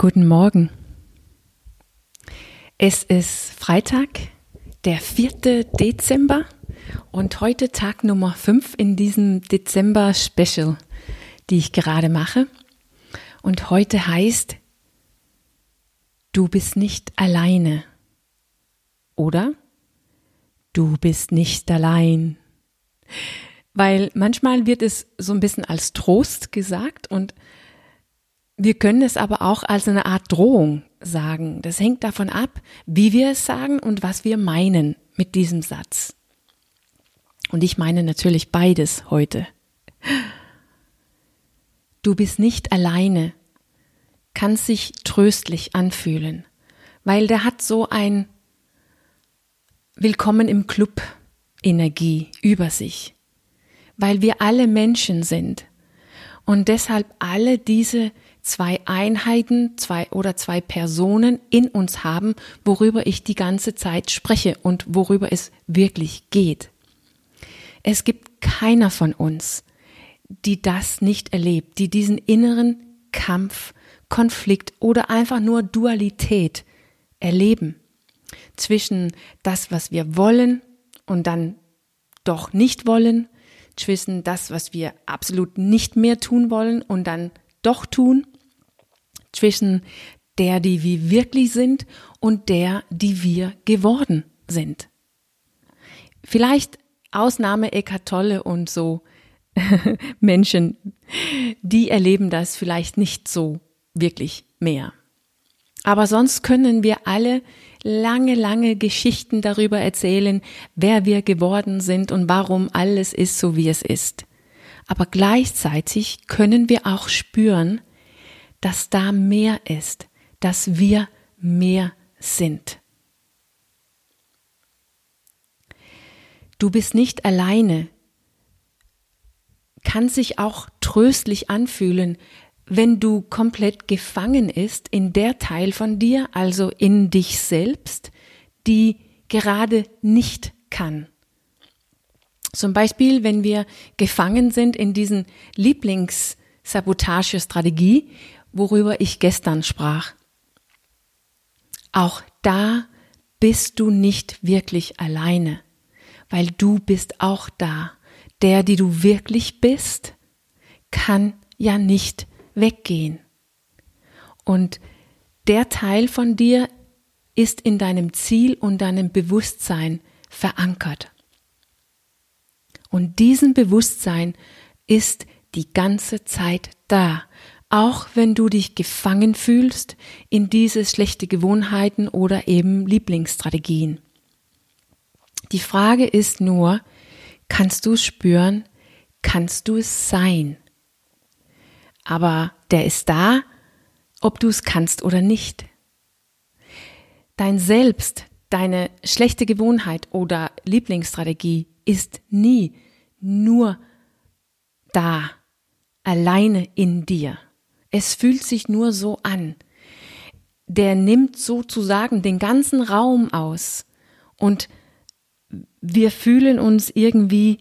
Guten Morgen. Es ist Freitag, der 4. Dezember und heute Tag Nummer 5 in diesem Dezember-Special, die ich gerade mache. Und heute heißt, du bist nicht alleine. Oder? Du bist nicht allein. Weil manchmal wird es so ein bisschen als Trost gesagt und wir können es aber auch als eine Art Drohung sagen. Das hängt davon ab, wie wir es sagen und was wir meinen mit diesem Satz. Und ich meine natürlich beides heute. Du bist nicht alleine, kann sich tröstlich anfühlen, weil der hat so ein Willkommen im Club Energie über sich, weil wir alle Menschen sind und deshalb alle diese zwei Einheiten, zwei oder zwei Personen in uns haben, worüber ich die ganze Zeit spreche und worüber es wirklich geht. Es gibt keiner von uns, die das nicht erlebt, die diesen inneren Kampf, Konflikt oder einfach nur Dualität erleben zwischen das, was wir wollen und dann doch nicht wollen, zwischen das, was wir absolut nicht mehr tun wollen und dann doch tun zwischen der, die wir wirklich sind und der, die wir geworden sind. Vielleicht Ausnahme Eckart Tolle und so Menschen, die erleben das vielleicht nicht so wirklich mehr. Aber sonst können wir alle lange, lange Geschichten darüber erzählen, wer wir geworden sind und warum alles ist so, wie es ist. Aber gleichzeitig können wir auch spüren, dass da mehr ist, dass wir mehr sind. Du bist nicht alleine, kann sich auch tröstlich anfühlen, wenn du komplett gefangen ist in der Teil von dir, also in dich selbst, die gerade nicht kann. Zum Beispiel, wenn wir gefangen sind in diesen Lieblingssabotagestrategie, worüber ich gestern sprach. Auch da bist du nicht wirklich alleine, weil du bist auch da. Der, die du wirklich bist, kann ja nicht weggehen. Und der Teil von dir ist in deinem Ziel und deinem Bewusstsein verankert. Und diesem Bewusstsein ist die ganze Zeit da auch wenn du dich gefangen fühlst in diese schlechte Gewohnheiten oder eben Lieblingsstrategien. Die Frage ist nur, kannst du es spüren, kannst du es sein? Aber der ist da, ob du es kannst oder nicht. Dein Selbst, deine schlechte Gewohnheit oder Lieblingsstrategie ist nie nur da, alleine in dir. Es fühlt sich nur so an. Der nimmt sozusagen den ganzen Raum aus und wir fühlen uns irgendwie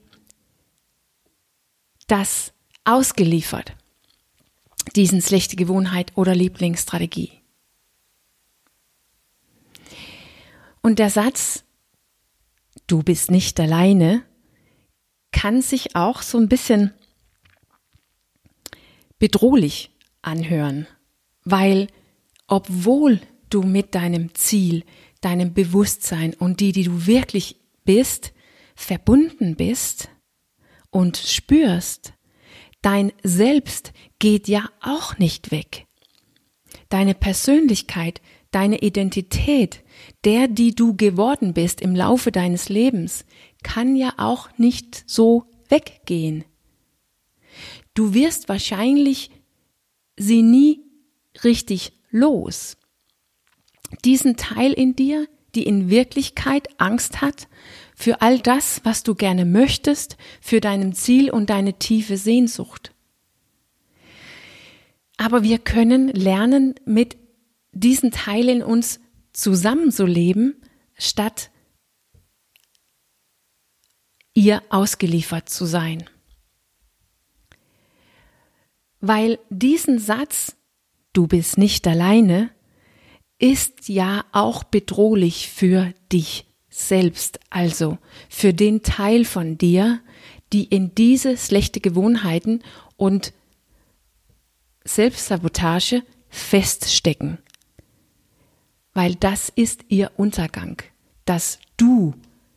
das ausgeliefert, diesen schlechte Gewohnheit oder Lieblingsstrategie. Und der Satz, du bist nicht alleine, kann sich auch so ein bisschen bedrohlich anhören, weil obwohl du mit deinem Ziel, deinem Bewusstsein und die, die du wirklich bist, verbunden bist und spürst, dein Selbst geht ja auch nicht weg. Deine Persönlichkeit, deine Identität, der, die du geworden bist im Laufe deines Lebens, kann ja auch nicht so weggehen. Du wirst wahrscheinlich sie nie richtig los. Diesen Teil in dir, die in Wirklichkeit Angst hat für all das, was du gerne möchtest, für deinem Ziel und deine tiefe Sehnsucht. Aber wir können lernen, mit diesen Teil in uns zusammenzuleben, statt ihr ausgeliefert zu sein weil diesen Satz, du bist nicht alleine, ist ja auch bedrohlich für dich selbst, also für den Teil von dir, die in diese schlechte Gewohnheiten und Selbstsabotage feststecken. Weil das ist ihr Untergang, dass du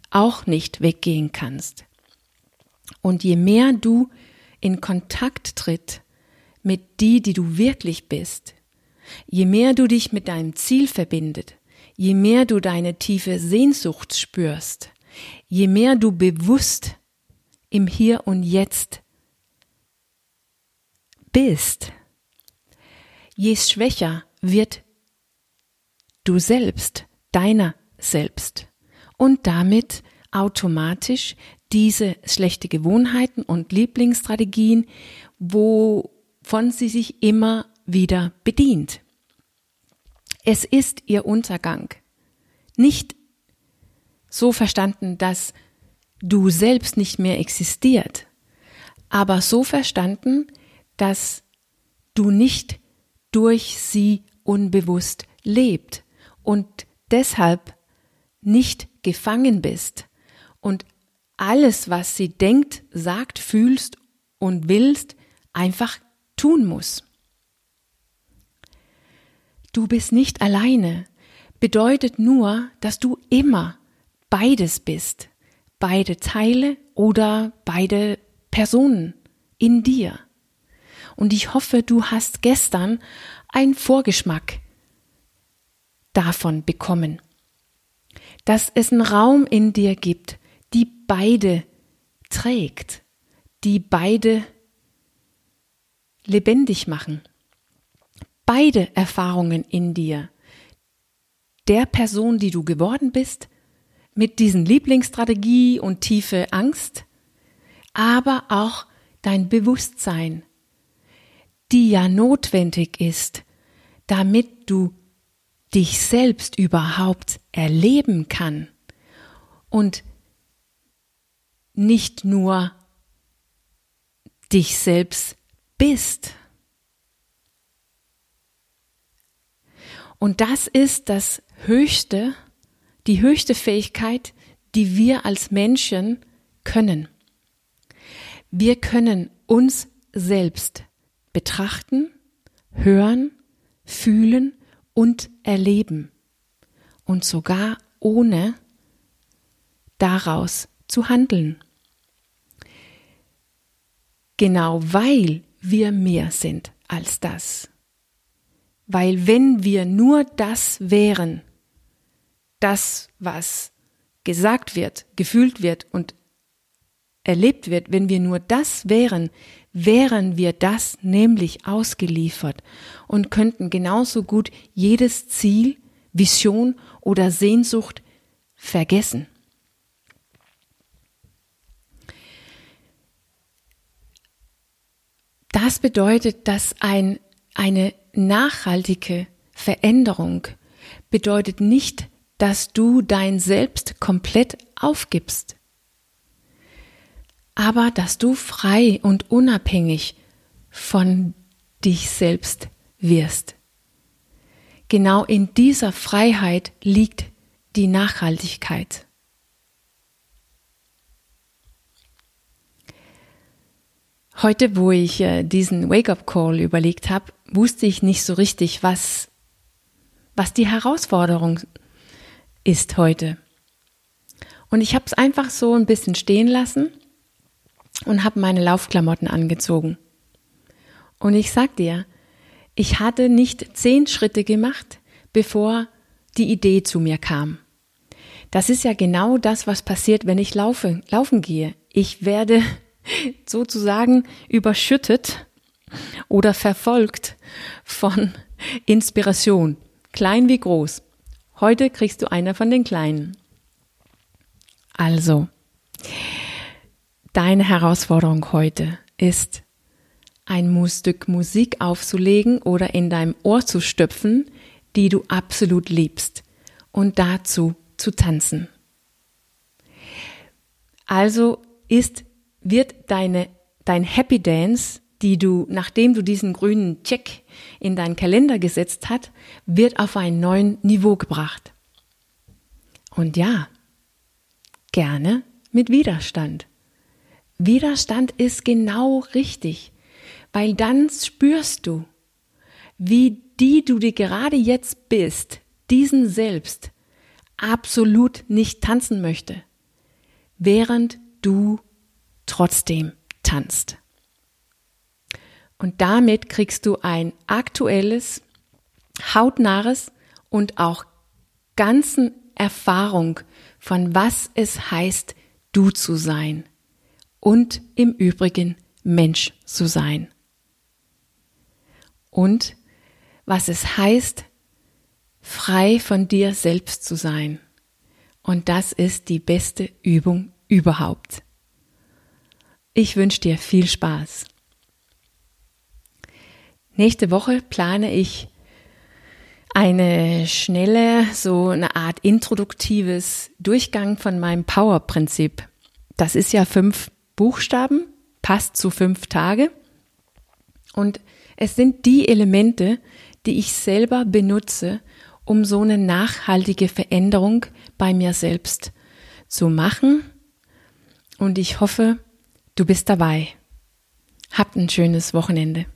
auch nicht weggehen kannst. Und je mehr du in Kontakt tritt mit die, die du wirklich bist, je mehr du dich mit deinem Ziel verbindet, je mehr du deine tiefe Sehnsucht spürst, je mehr du bewusst im Hier und Jetzt bist, je schwächer wird du selbst, deiner selbst und damit automatisch diese schlechte Gewohnheiten und Lieblingsstrategien, wovon sie sich immer wieder bedient. Es ist ihr Untergang. Nicht so verstanden, dass du selbst nicht mehr existiert, aber so verstanden, dass du nicht durch sie unbewusst lebt und deshalb nicht gefangen bist und alles, was sie denkt, sagt, fühlst und willst, einfach tun muss. Du bist nicht alleine bedeutet nur, dass du immer beides bist, beide Teile oder beide Personen in dir. Und ich hoffe, du hast gestern einen Vorgeschmack davon bekommen, dass es einen Raum in dir gibt, die beide trägt, die beide lebendig machen. Beide Erfahrungen in dir, der Person, die du geworden bist, mit diesen Lieblingsstrategie und tiefe Angst, aber auch dein Bewusstsein, die ja notwendig ist, damit du dich selbst überhaupt erleben kann und nicht nur dich selbst bist. Und das ist das höchste, die höchste Fähigkeit, die wir als Menschen können. Wir können uns selbst betrachten, hören, fühlen und erleben und sogar ohne daraus zu handeln. Genau weil wir mehr sind als das. Weil wenn wir nur das wären, das, was gesagt wird, gefühlt wird und erlebt wird, wenn wir nur das wären, wären wir das nämlich ausgeliefert und könnten genauso gut jedes Ziel, Vision oder Sehnsucht vergessen. Das bedeutet, dass ein, eine nachhaltige Veränderung bedeutet nicht, dass du dein Selbst komplett aufgibst, aber dass du frei und unabhängig von dich selbst wirst. Genau in dieser Freiheit liegt die Nachhaltigkeit. Heute, wo ich äh, diesen Wake-up-Call überlegt habe, wusste ich nicht so richtig, was, was die Herausforderung ist heute. Und ich habe es einfach so ein bisschen stehen lassen und habe meine Laufklamotten angezogen. Und ich sag dir, ich hatte nicht zehn Schritte gemacht, bevor die Idee zu mir kam. Das ist ja genau das, was passiert, wenn ich laufe, laufen gehe. Ich werde sozusagen überschüttet oder verfolgt von Inspiration, klein wie groß. Heute kriegst du einer von den kleinen. Also, deine Herausforderung heute ist, ein Stück Musik aufzulegen oder in deinem Ohr zu stöpfen, die du absolut liebst und dazu zu tanzen. Also ist wird deine, dein Happy Dance die du, nachdem du diesen grünen Check in deinen Kalender gesetzt hast, wird auf ein neues Niveau gebracht. Und ja, gerne mit Widerstand. Widerstand ist genau richtig, weil dann spürst du, wie die du dir gerade jetzt bist, diesen selbst, absolut nicht tanzen möchte, während du trotzdem tanzt. Und damit kriegst du ein aktuelles, hautnahes und auch ganzen Erfahrung von was es heißt, du zu sein und im Übrigen Mensch zu sein. Und was es heißt, frei von dir selbst zu sein. Und das ist die beste Übung überhaupt. Ich wünsche dir viel Spaß. Nächste Woche plane ich eine schnelle, so eine Art introduktives Durchgang von meinem Power-Prinzip. Das ist ja fünf Buchstaben, passt zu fünf Tage. Und es sind die Elemente, die ich selber benutze, um so eine nachhaltige Veränderung bei mir selbst zu machen. Und ich hoffe, du bist dabei. Habt ein schönes Wochenende.